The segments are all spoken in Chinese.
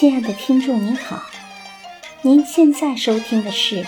亲爱的听众您好，您现在收听的是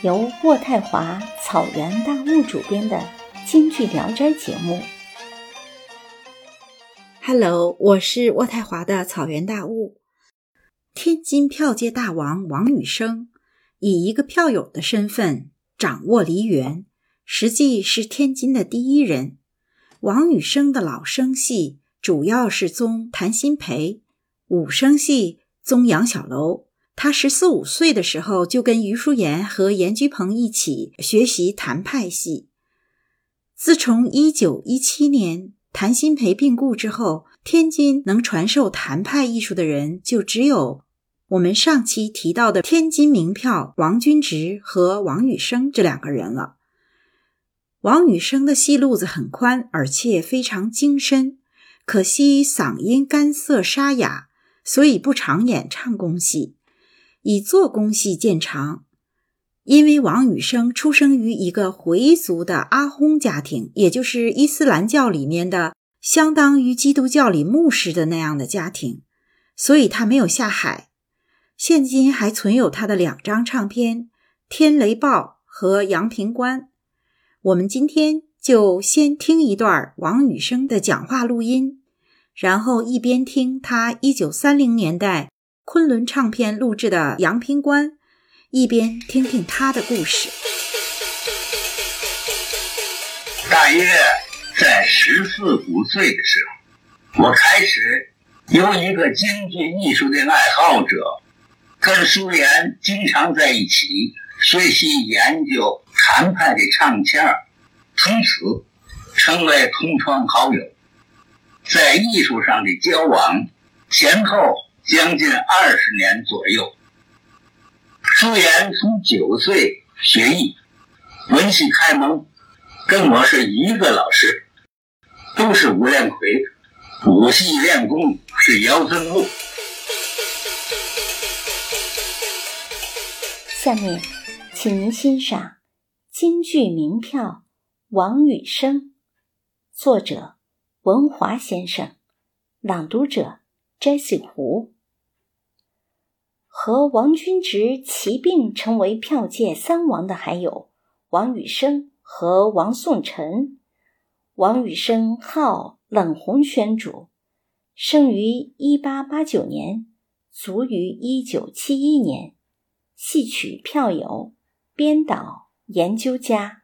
由渥太华草原大雾主编的《京剧聊斋》节目。Hello，我是渥太华的草原大雾。天津票界大王王羽生以一个票友的身份掌握梨园，实际是天津的第一人。王羽生的老生戏主要是宗谭鑫培，武生戏宗杨小楼。他十四五岁的时候就跟余叔岩和严菊鹏一起学习谭派戏。自从一九一七年谭鑫培病故之后，天津能传授谭派艺术的人就只有我们上期提到的天津名票王君直和王羽生这两个人了。王羽生的戏路子很宽，而且非常精深，可惜嗓音干涩沙哑，所以不常演唱功戏，以做工戏见长。因为王羽生出生于一个回族的阿訇家庭，也就是伊斯兰教里面的相当于基督教里牧师的那样的家庭，所以他没有下海。现今还存有他的两张唱片《天雷报》和《阳平关》。我们今天就先听一段王羽生的讲话录音，然后一边听他一九三零年代昆仑唱片录制的《阳平关》，一边听听他的故事。大约在十四五岁的时候，我开始由一个京剧艺术的爱好者，跟苏联经常在一起学习研究谭派的唱腔，从此成为同窗好友。在艺术上的交往前后将近二十年左右。苏联从九岁学艺，文戏开蒙。跟我是一个老师，都是吴连魁，武戏练功是姚增禄。下面，请您欣赏京剧名票王羽生，作者文华先生，朗读者 Jesse 胡。和王君直齐并成为票界三王的还有王羽生。和王颂臣，王羽生号冷红宣主，生于一八八九年，卒于一九七一年，戏曲票友、编导、研究家。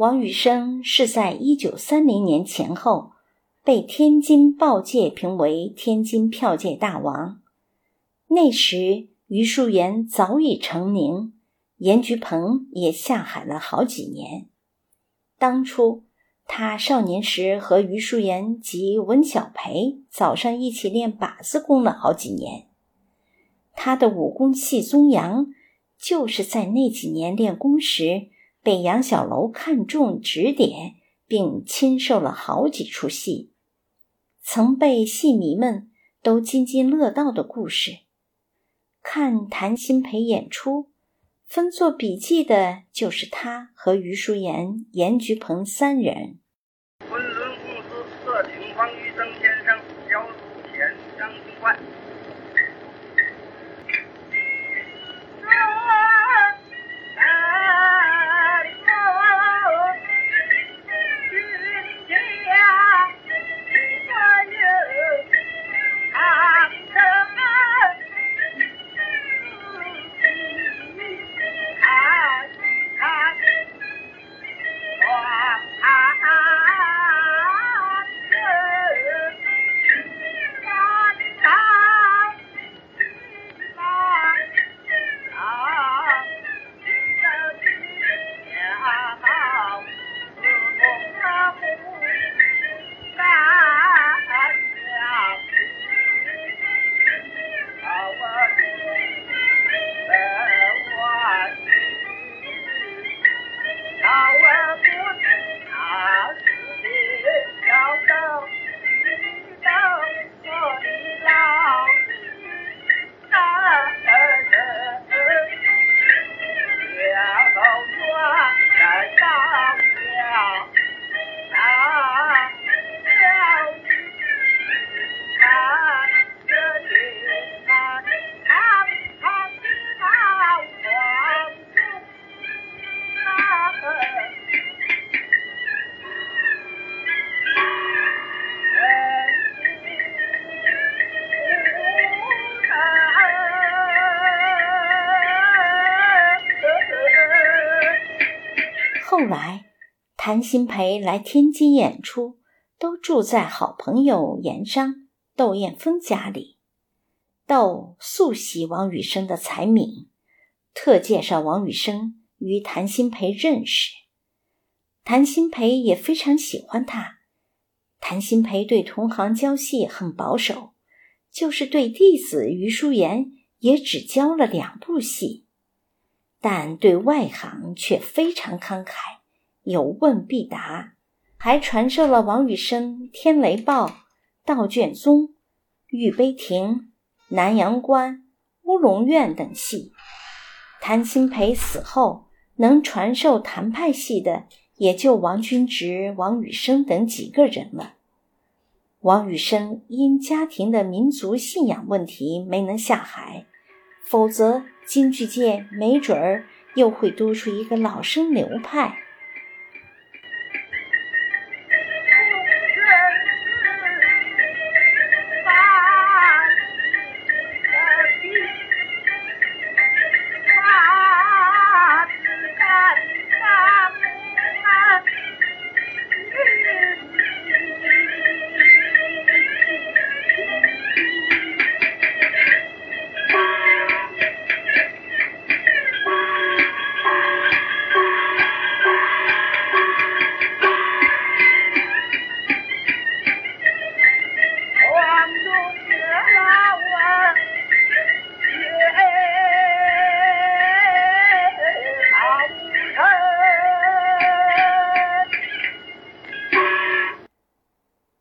王羽生是在一九三零年前后被天津报界评为天津票界大王，那时余树岩早已成名。严菊鹏也下海了好几年。当初他少年时和余树岩及文小培早上一起练把子功了好几年。他的武功戏宗杨，就是在那几年练功时被杨小楼看中指点，并亲授了好几出戏，曾被戏迷们都津津乐道的故事。看谭鑫培演出。分作笔记的就是他和余淑妍、严菊鹏三人。昆仑公司特请方玉生先生小书前张清官。后来，谭鑫培来天津演出，都住在好朋友盐商窦燕峰家里。窦素喜王雨生的才名，特介绍王雨生与谭鑫培认识。谭鑫培也非常喜欢他。谭鑫培对同行教戏很保守，就是对弟子余叔岩也只教了两部戏，但对外行却非常慷慨，有问必答，还传授了王雨生《天雷报》《道卷宗》《玉碑亭》《南阳关》《乌龙院》等戏。谭鑫培死后，能传授谭派戏的。也就王君直、王雨生等几个人了。王雨生因家庭的民族信仰问题没能下海，否则京剧界没准儿又会多出一个老生流派。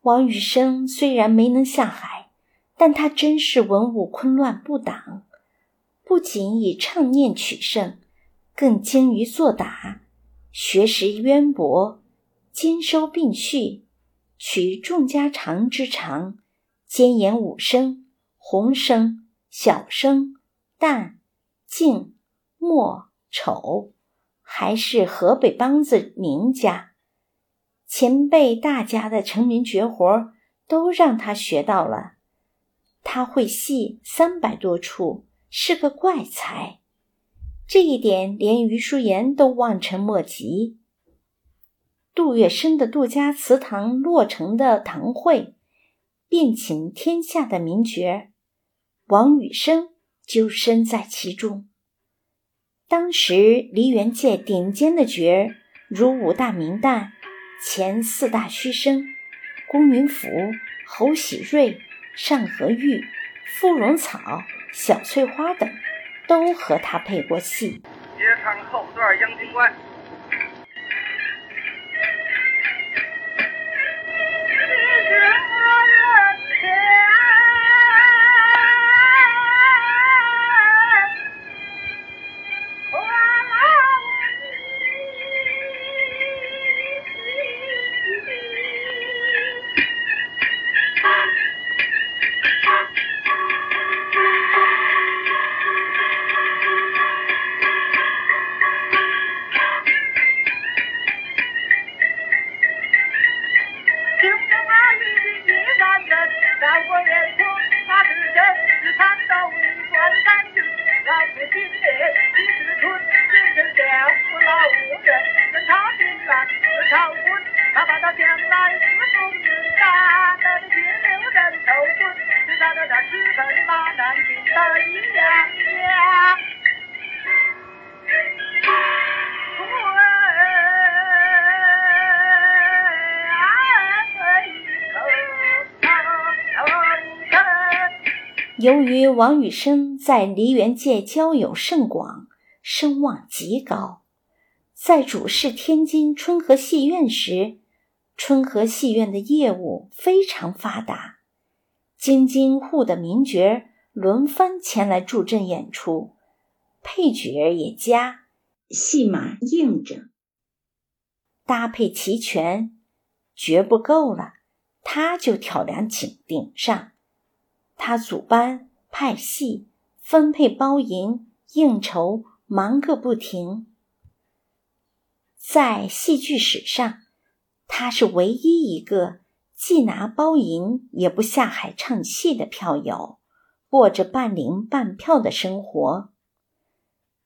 王雨生虽然没能下海，但他真是文武昆乱不挡，不仅以唱念取胜，更精于作打，学识渊博，兼收并蓄，取众家长之长，兼演五声、红声、小声、旦、净、末、丑，还是河北梆子名家。前辈大家的成名绝活都让他学到了，他会戏三百多出，是个怪才。这一点连余叔岩都望尘莫及。杜月笙的杜家祠堂落成的堂会，遍请天下的名角王雨生就身在其中。当时梨园界顶尖的角儿如五大名旦。前四大须生，公云甫、侯喜瑞、尚和玉、芙蓉草、小翠花等，都和他配过戏。接唱后段《杨军官》。由于王雨生在梨园界交友甚广，声望极高，在主事天津春和戏院时，春和戏院的业务非常发达，京津沪的名角轮番前来助阵演出，配角也佳，戏码硬整，搭配齐全，角不够了，他就挑梁请顶上。他组班派戏、分配包银、应酬，忙个不停。在戏剧史上，他是唯一一个既拿包银也不下海唱戏的票友，过着半零半票的生活。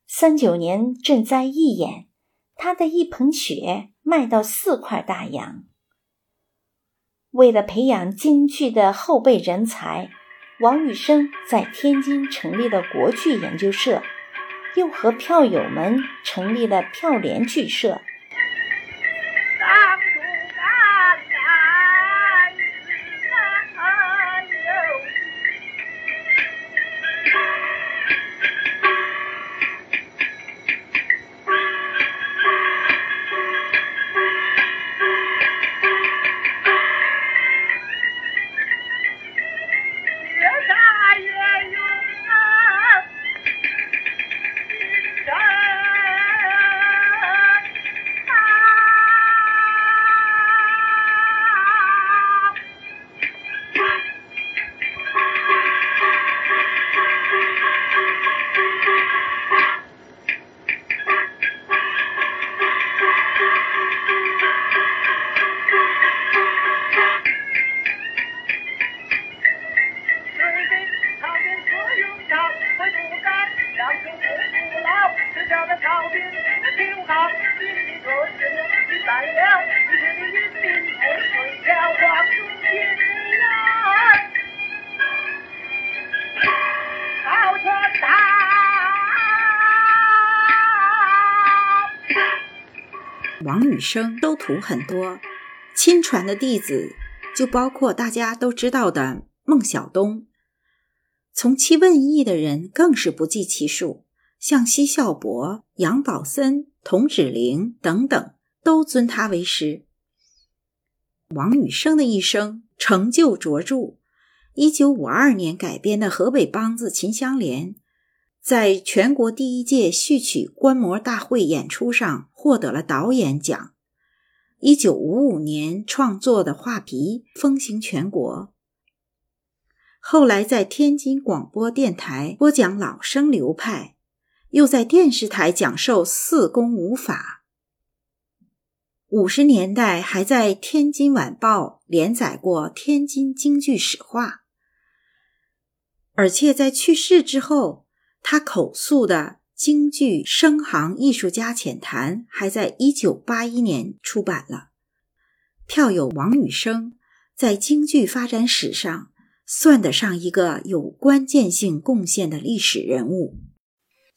三九年赈灾义演，他的一盆血卖到四块大洋。为了培养京剧的后备人才，王羽生在天津成立了国剧研究社，又和票友们成立了票联剧社。王雨生收徒很多，亲传的弟子就包括大家都知道的孟小冬。从其问艺的人更是不计其数，像奚孝伯、杨宝森、童芷苓等等，都尊他为师。王雨生的一生成就卓著。一九五二年改编的河北梆子《秦香莲》。在全国第一届戏曲观摩大会演出上获得了导演奖。一九五五年创作的画皮风行全国。后来在天津广播电台播讲老生流派，又在电视台讲授四功五法。五十年代还在《天津晚报》连载过《天津京剧史话》，而且在去世之后。他口述的《京剧生行艺术家浅谈》还在一九八一年出版了。票友王羽生在京剧发展史上算得上一个有关键性贡献的历史人物。